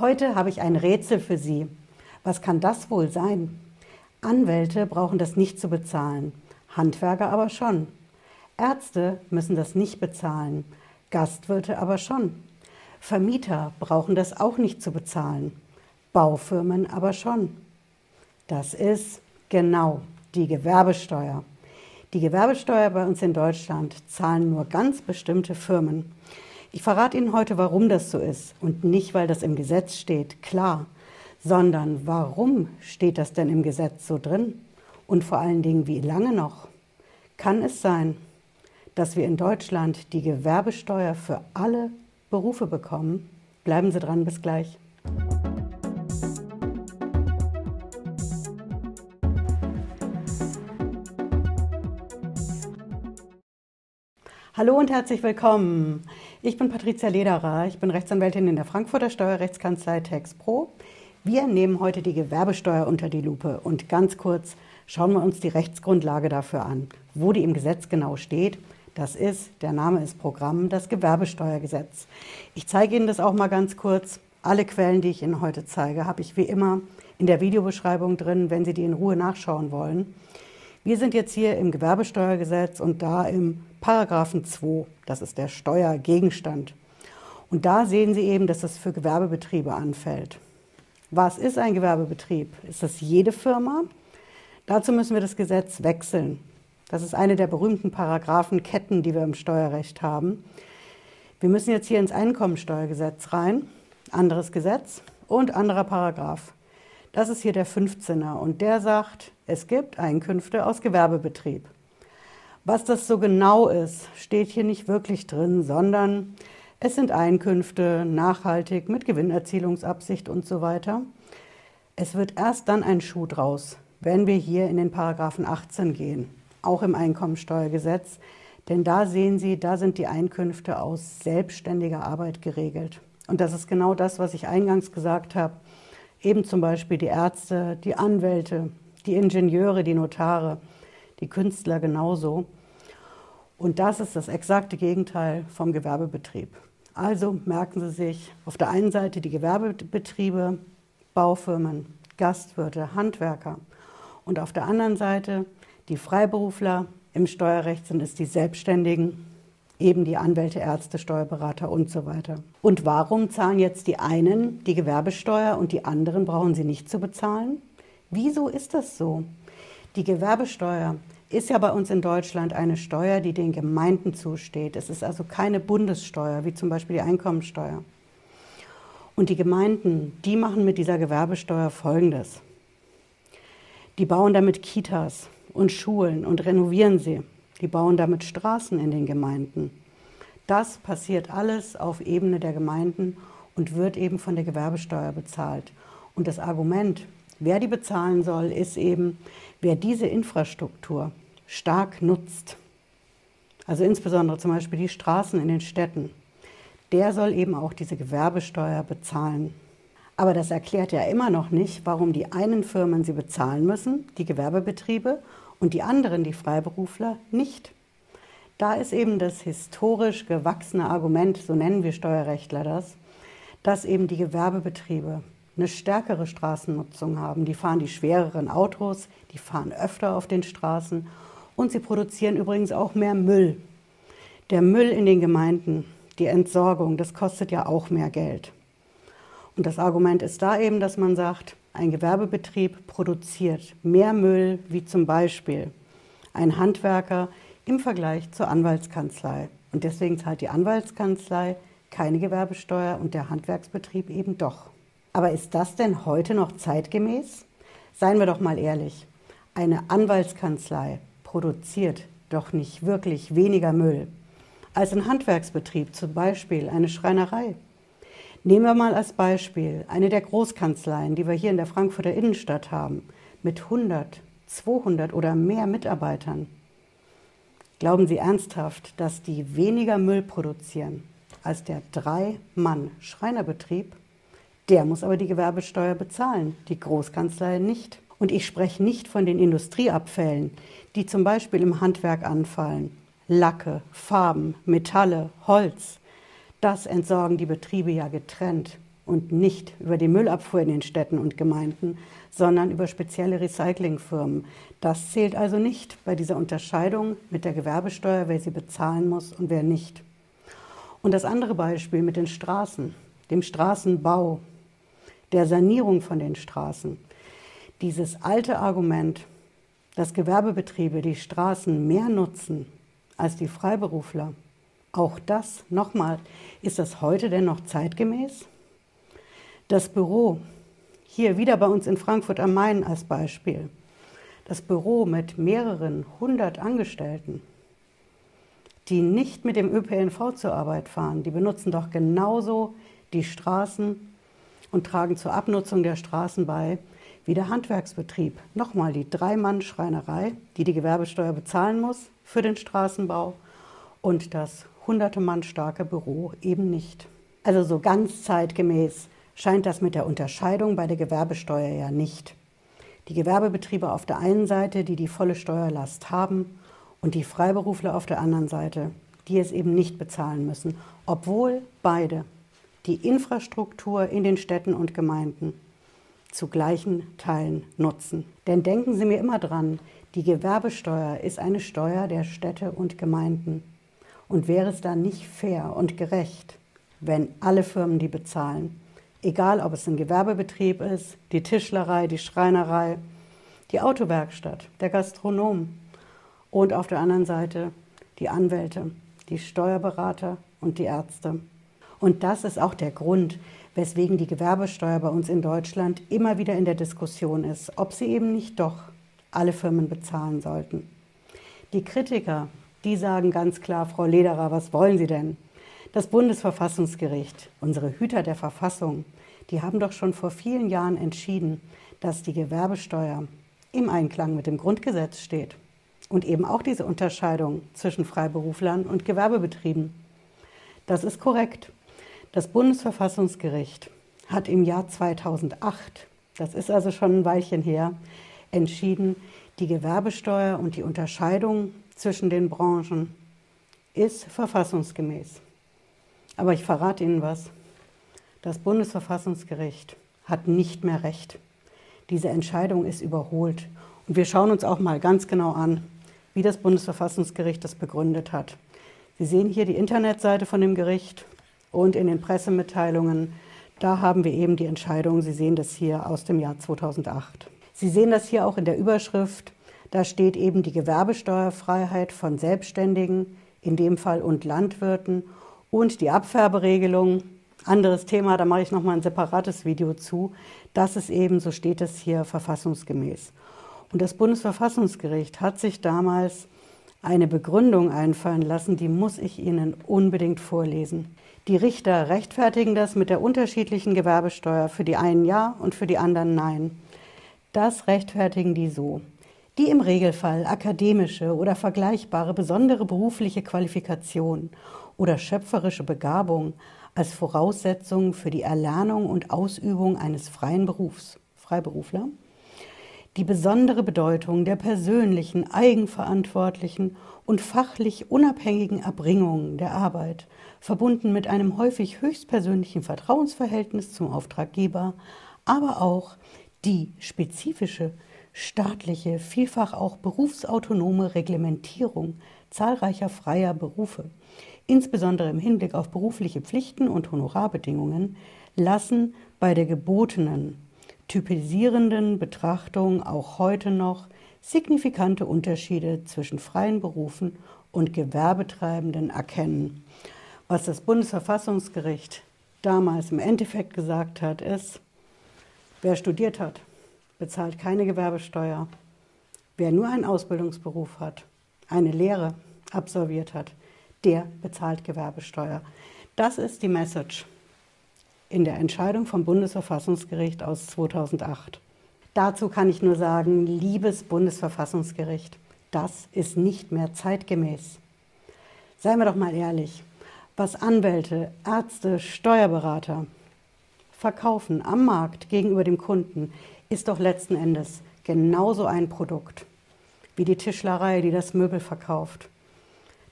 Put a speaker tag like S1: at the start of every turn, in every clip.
S1: Heute habe ich ein Rätsel für Sie. Was kann das wohl sein? Anwälte brauchen das nicht zu bezahlen, Handwerker aber schon. Ärzte müssen das nicht bezahlen, Gastwirte aber schon. Vermieter brauchen das auch nicht zu bezahlen, Baufirmen aber schon. Das ist genau die Gewerbesteuer. Die Gewerbesteuer bei uns in Deutschland zahlen nur ganz bestimmte Firmen. Ich verrate Ihnen heute, warum das so ist und nicht, weil das im Gesetz steht, klar, sondern warum steht das denn im Gesetz so drin und vor allen Dingen, wie lange noch? Kann es sein, dass wir in Deutschland die Gewerbesteuer für alle Berufe bekommen? Bleiben Sie dran, bis gleich. Hallo und herzlich willkommen. Ich bin Patricia Lederer, ich bin Rechtsanwältin in der Frankfurter Steuerrechtskanzlei TexPro. Wir nehmen heute die Gewerbesteuer unter die Lupe und ganz kurz schauen wir uns die Rechtsgrundlage dafür an, wo die im Gesetz genau steht. Das ist, der Name ist Programm, das Gewerbesteuergesetz. Ich zeige Ihnen das auch mal ganz kurz. Alle Quellen, die ich Ihnen heute zeige, habe ich wie immer in der Videobeschreibung drin, wenn Sie die in Ruhe nachschauen wollen. Wir sind jetzt hier im Gewerbesteuergesetz und da im Paragraphen 2, das ist der Steuergegenstand. Und da sehen Sie eben, dass das für Gewerbebetriebe anfällt. Was ist ein Gewerbebetrieb? Ist das jede Firma? Dazu müssen wir das Gesetz wechseln. Das ist eine der berühmten Paragraphenketten, die wir im Steuerrecht haben. Wir müssen jetzt hier ins Einkommensteuergesetz rein, anderes Gesetz und anderer Paragraph. Das ist hier der 15er und der sagt, es gibt Einkünfte aus Gewerbebetrieb. Was das so genau ist, steht hier nicht wirklich drin, sondern es sind Einkünfte nachhaltig mit Gewinnerzielungsabsicht und so weiter. Es wird erst dann ein Schuh draus, wenn wir hier in den Paragraphen 18 gehen, auch im Einkommensteuergesetz, denn da sehen Sie, da sind die Einkünfte aus selbstständiger Arbeit geregelt. Und das ist genau das, was ich eingangs gesagt habe. Eben zum Beispiel die Ärzte, die Anwälte, die Ingenieure, die Notare, die Künstler genauso. Und das ist das exakte Gegenteil vom Gewerbebetrieb. Also merken Sie sich auf der einen Seite die Gewerbebetriebe, Baufirmen, Gastwirte, Handwerker und auf der anderen Seite die Freiberufler. Im Steuerrecht sind es die Selbstständigen, eben die Anwälte, Ärzte, Steuerberater und so weiter. Und warum zahlen jetzt die einen die Gewerbesteuer und die anderen brauchen sie nicht zu bezahlen? Wieso ist das so? Die Gewerbesteuer ist ja bei uns in Deutschland eine Steuer, die den Gemeinden zusteht. Es ist also keine Bundessteuer, wie zum Beispiel die Einkommensteuer. Und die Gemeinden, die machen mit dieser Gewerbesteuer Folgendes. Die bauen damit Kitas und Schulen und renovieren sie. Die bauen damit Straßen in den Gemeinden. Das passiert alles auf Ebene der Gemeinden und wird eben von der Gewerbesteuer bezahlt. Und das Argument, wer die bezahlen soll, ist eben, wer diese Infrastruktur stark nutzt, also insbesondere zum Beispiel die Straßen in den Städten, der soll eben auch diese Gewerbesteuer bezahlen. Aber das erklärt ja immer noch nicht, warum die einen Firmen sie bezahlen müssen, die Gewerbebetriebe, und die anderen, die Freiberufler, nicht. Da ist eben das historisch gewachsene Argument, so nennen wir Steuerrechtler das, dass eben die Gewerbebetriebe eine stärkere Straßennutzung haben. Die fahren die schwereren Autos, die fahren öfter auf den Straßen und sie produzieren übrigens auch mehr Müll. Der Müll in den Gemeinden, die Entsorgung, das kostet ja auch mehr Geld. Und das Argument ist da eben, dass man sagt, ein Gewerbebetrieb produziert mehr Müll wie zum Beispiel ein Handwerker im Vergleich zur Anwaltskanzlei. Und deswegen zahlt die Anwaltskanzlei keine Gewerbesteuer und der Handwerksbetrieb eben doch. Aber ist das denn heute noch zeitgemäß? Seien wir doch mal ehrlich. Eine Anwaltskanzlei produziert doch nicht wirklich weniger Müll als ein Handwerksbetrieb, zum Beispiel eine Schreinerei. Nehmen wir mal als Beispiel eine der Großkanzleien, die wir hier in der Frankfurter Innenstadt haben, mit 100, 200 oder mehr Mitarbeitern. Glauben Sie ernsthaft, dass die weniger Müll produzieren als der Drei-Mann-Schreinerbetrieb? Der muss aber die Gewerbesteuer bezahlen, die Großkanzlei nicht. Und ich spreche nicht von den Industrieabfällen, die zum Beispiel im Handwerk anfallen. Lacke, Farben, Metalle, Holz. Das entsorgen die Betriebe ja getrennt und nicht über die Müllabfuhr in den Städten und Gemeinden, sondern über spezielle Recyclingfirmen. Das zählt also nicht bei dieser Unterscheidung mit der Gewerbesteuer, wer sie bezahlen muss und wer nicht. Und das andere Beispiel mit den Straßen, dem Straßenbau, der Sanierung von den Straßen. Dieses alte Argument, dass Gewerbebetriebe die Straßen mehr nutzen als die Freiberufler, auch das, nochmal, ist das heute denn noch zeitgemäß? Das Büro, hier wieder bei uns in Frankfurt am Main als Beispiel, das Büro mit mehreren hundert Angestellten, die nicht mit dem ÖPNV zur Arbeit fahren, die benutzen doch genauso die Straßen und tragen zur Abnutzung der Straßen bei wie der Handwerksbetrieb. Nochmal die Dreimann-Schreinerei, die die Gewerbesteuer bezahlen muss für den Straßenbau und das hunderte Mann starke Büro eben nicht. Also so ganz zeitgemäß scheint das mit der Unterscheidung bei der Gewerbesteuer ja nicht. Die Gewerbebetriebe auf der einen Seite, die die volle Steuerlast haben, und die Freiberufler auf der anderen Seite, die es eben nicht bezahlen müssen, obwohl beide die Infrastruktur in den Städten und Gemeinden zu gleichen Teilen nutzen. Denn denken Sie mir immer dran, die Gewerbesteuer ist eine Steuer der Städte und Gemeinden. Und wäre es dann nicht fair und gerecht, wenn alle Firmen die bezahlen, Egal, ob es ein Gewerbebetrieb ist, die Tischlerei, die Schreinerei, die Autowerkstatt, der Gastronom und auf der anderen Seite die Anwälte, die Steuerberater und die Ärzte. Und das ist auch der Grund, weswegen die Gewerbesteuer bei uns in Deutschland immer wieder in der Diskussion ist, ob sie eben nicht doch alle Firmen bezahlen sollten. Die Kritiker, die sagen ganz klar, Frau Lederer, was wollen Sie denn? Das Bundesverfassungsgericht, unsere Hüter der Verfassung, die haben doch schon vor vielen Jahren entschieden, dass die Gewerbesteuer im Einklang mit dem Grundgesetz steht und eben auch diese Unterscheidung zwischen Freiberuflern und Gewerbebetrieben. Das ist korrekt. Das Bundesverfassungsgericht hat im Jahr 2008, das ist also schon ein Weilchen her, entschieden, die Gewerbesteuer und die Unterscheidung zwischen den Branchen ist verfassungsgemäß. Aber ich verrate Ihnen was. Das Bundesverfassungsgericht hat nicht mehr Recht. Diese Entscheidung ist überholt. Und wir schauen uns auch mal ganz genau an, wie das Bundesverfassungsgericht das begründet hat. Sie sehen hier die Internetseite von dem Gericht und in den Pressemitteilungen, da haben wir eben die Entscheidung. Sie sehen das hier aus dem Jahr 2008. Sie sehen das hier auch in der Überschrift. Da steht eben die Gewerbesteuerfreiheit von Selbstständigen, in dem Fall und Landwirten und die Abfärberegelung, anderes Thema, da mache ich nochmal ein separates Video zu. Das ist eben, so steht es hier, verfassungsgemäß. Und das Bundesverfassungsgericht hat sich damals eine Begründung einfallen lassen, die muss ich Ihnen unbedingt vorlesen. Die Richter rechtfertigen das mit der unterschiedlichen Gewerbesteuer, für die einen ja und für die anderen nein. Das rechtfertigen die so. Die im Regelfall akademische oder vergleichbare besondere berufliche Qualifikation oder schöpferische Begabung als Voraussetzung für die Erlernung und Ausübung eines freien Berufs, Freiberufler, die besondere Bedeutung der persönlichen, eigenverantwortlichen und fachlich unabhängigen Erbringung der Arbeit, verbunden mit einem häufig höchstpersönlichen Vertrauensverhältnis zum Auftraggeber, aber auch die spezifische staatliche, vielfach auch berufsautonome Reglementierung zahlreicher freier Berufe, insbesondere im Hinblick auf berufliche Pflichten und Honorarbedingungen, lassen bei der gebotenen, typisierenden Betrachtung auch heute noch signifikante Unterschiede zwischen freien Berufen und Gewerbetreibenden erkennen. Was das Bundesverfassungsgericht damals im Endeffekt gesagt hat, ist, wer studiert hat, bezahlt keine Gewerbesteuer. Wer nur einen Ausbildungsberuf hat, eine Lehre absolviert hat, der bezahlt Gewerbesteuer. Das ist die Message in der Entscheidung vom Bundesverfassungsgericht aus 2008. Dazu kann ich nur sagen, liebes Bundesverfassungsgericht, das ist nicht mehr zeitgemäß. Seien wir doch mal ehrlich, was Anwälte, Ärzte, Steuerberater verkaufen am Markt gegenüber dem Kunden, ist doch letzten Endes genauso ein Produkt wie die Tischlerei, die das Möbel verkauft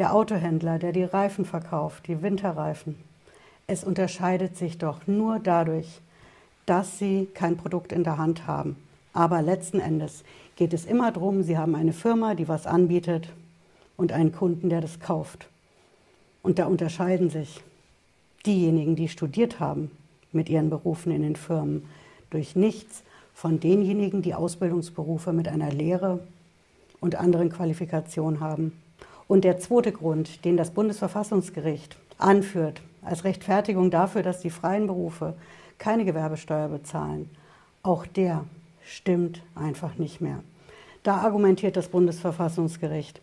S1: der Autohändler, der die Reifen verkauft, die Winterreifen. Es unterscheidet sich doch nur dadurch, dass Sie kein Produkt in der Hand haben. Aber letzten Endes geht es immer darum, Sie haben eine Firma, die was anbietet und einen Kunden, der das kauft. Und da unterscheiden sich diejenigen, die studiert haben mit ihren Berufen in den Firmen, durch nichts von denjenigen, die Ausbildungsberufe mit einer Lehre und anderen Qualifikationen haben. Und der zweite Grund, den das Bundesverfassungsgericht anführt als Rechtfertigung dafür, dass die freien Berufe keine Gewerbesteuer bezahlen, auch der stimmt einfach nicht mehr. Da argumentiert das Bundesverfassungsgericht,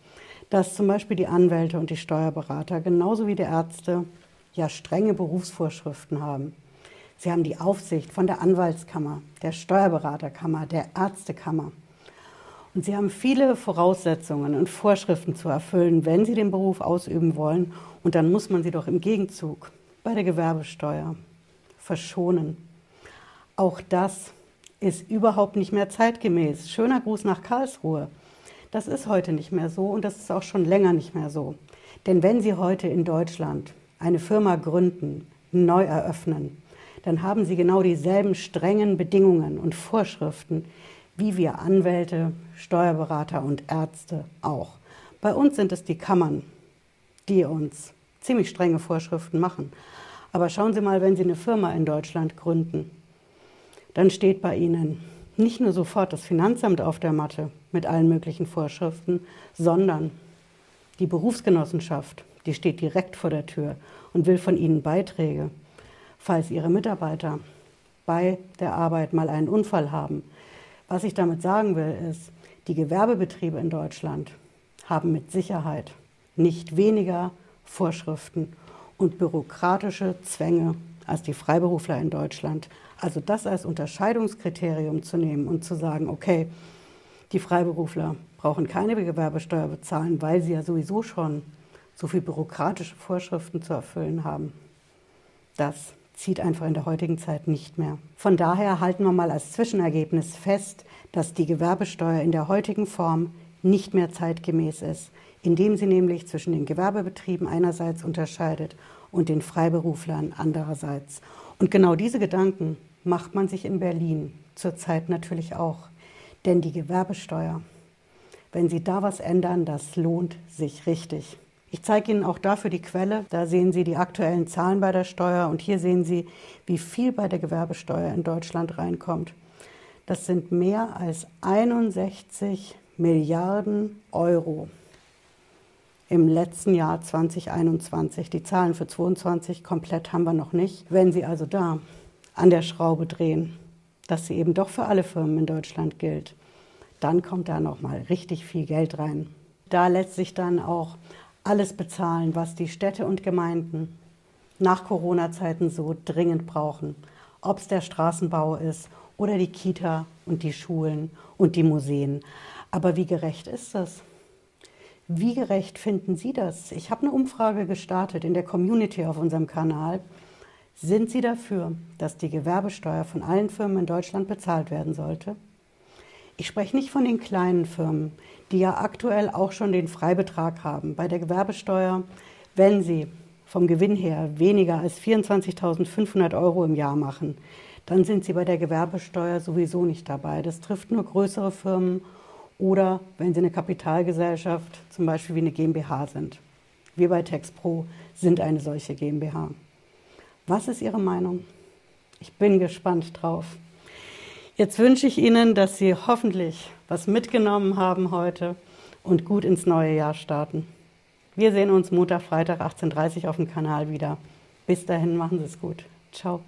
S1: dass zum Beispiel die Anwälte und die Steuerberater genauso wie die Ärzte ja strenge Berufsvorschriften haben. Sie haben die Aufsicht von der Anwaltskammer, der Steuerberaterkammer, der Ärztekammer. Und sie haben viele Voraussetzungen und Vorschriften zu erfüllen, wenn sie den Beruf ausüben wollen. Und dann muss man sie doch im Gegenzug bei der Gewerbesteuer verschonen. Auch das ist überhaupt nicht mehr zeitgemäß. Schöner Gruß nach Karlsruhe. Das ist heute nicht mehr so und das ist auch schon länger nicht mehr so. Denn wenn Sie heute in Deutschland eine Firma gründen, neu eröffnen, dann haben Sie genau dieselben strengen Bedingungen und Vorschriften, wie wir Anwälte, Steuerberater und Ärzte auch. Bei uns sind es die Kammern, die uns ziemlich strenge Vorschriften machen. Aber schauen Sie mal, wenn Sie eine Firma in Deutschland gründen, dann steht bei Ihnen nicht nur sofort das Finanzamt auf der Matte mit allen möglichen Vorschriften, sondern die Berufsgenossenschaft, die steht direkt vor der Tür und will von Ihnen Beiträge, falls Ihre Mitarbeiter bei der Arbeit mal einen Unfall haben. Was ich damit sagen will, ist, die Gewerbebetriebe in Deutschland haben mit Sicherheit nicht weniger Vorschriften und bürokratische Zwänge als die Freiberufler in Deutschland. Also das als Unterscheidungskriterium zu nehmen und zu sagen, okay, die Freiberufler brauchen keine Gewerbesteuer bezahlen, weil sie ja sowieso schon so viele bürokratische Vorschriften zu erfüllen haben. Das zieht einfach in der heutigen Zeit nicht mehr. Von daher halten wir mal als Zwischenergebnis fest, dass die Gewerbesteuer in der heutigen Form nicht mehr zeitgemäß ist, indem sie nämlich zwischen den Gewerbebetrieben einerseits unterscheidet und den Freiberuflern andererseits. Und genau diese Gedanken macht man sich in Berlin zurzeit natürlich auch. Denn die Gewerbesteuer, wenn Sie da was ändern, das lohnt sich richtig. Ich zeige Ihnen auch dafür die Quelle. Da sehen Sie die aktuellen Zahlen bei der Steuer und hier sehen Sie, wie viel bei der Gewerbesteuer in Deutschland reinkommt. Das sind mehr als 61 Milliarden Euro im letzten Jahr 2021. Die Zahlen für 2022 komplett haben wir noch nicht. Wenn Sie also da an der Schraube drehen, dass sie eben doch für alle Firmen in Deutschland gilt, dann kommt da noch mal richtig viel Geld rein. Da lässt sich dann auch alles bezahlen, was die Städte und Gemeinden nach Corona-Zeiten so dringend brauchen. Ob es der Straßenbau ist oder die Kita und die Schulen und die Museen. Aber wie gerecht ist das? Wie gerecht finden Sie das? Ich habe eine Umfrage gestartet in der Community auf unserem Kanal. Sind Sie dafür, dass die Gewerbesteuer von allen Firmen in Deutschland bezahlt werden sollte? Ich spreche nicht von den kleinen Firmen, die ja aktuell auch schon den Freibetrag haben. Bei der Gewerbesteuer, wenn sie vom Gewinn her weniger als 24.500 Euro im Jahr machen, dann sind sie bei der Gewerbesteuer sowieso nicht dabei. Das trifft nur größere Firmen oder wenn Sie eine Kapitalgesellschaft, zum Beispiel wie eine GmbH sind. Wir bei TexPro sind eine solche GmbH. Was ist Ihre Meinung? Ich bin gespannt drauf. Jetzt wünsche ich Ihnen, dass Sie hoffentlich was mitgenommen haben heute und gut ins neue Jahr starten. Wir sehen uns Montag, Freitag 18.30 Uhr auf dem Kanal wieder. Bis dahin machen Sie es gut. Ciao.